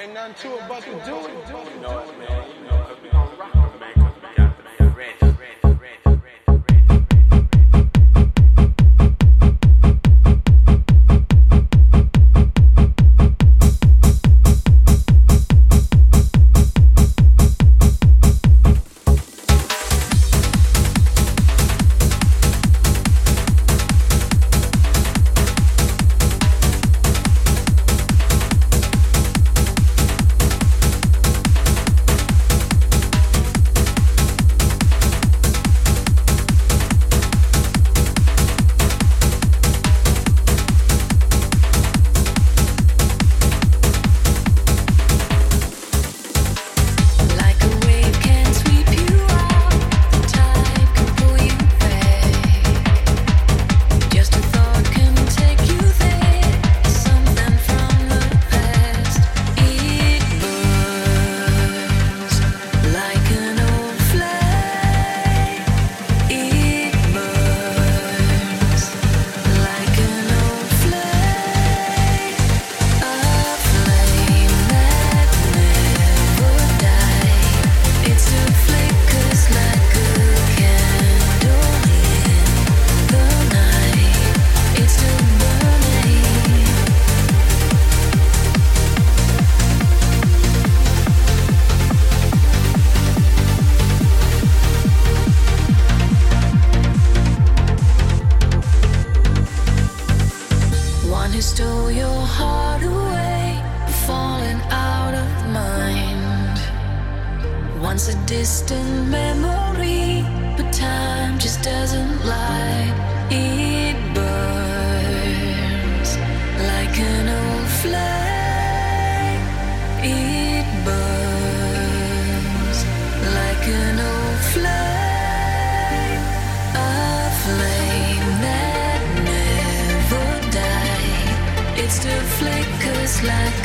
Ain't nothing to it but to do it. Do it. You know it, man. You know it. We gon' rock it, man.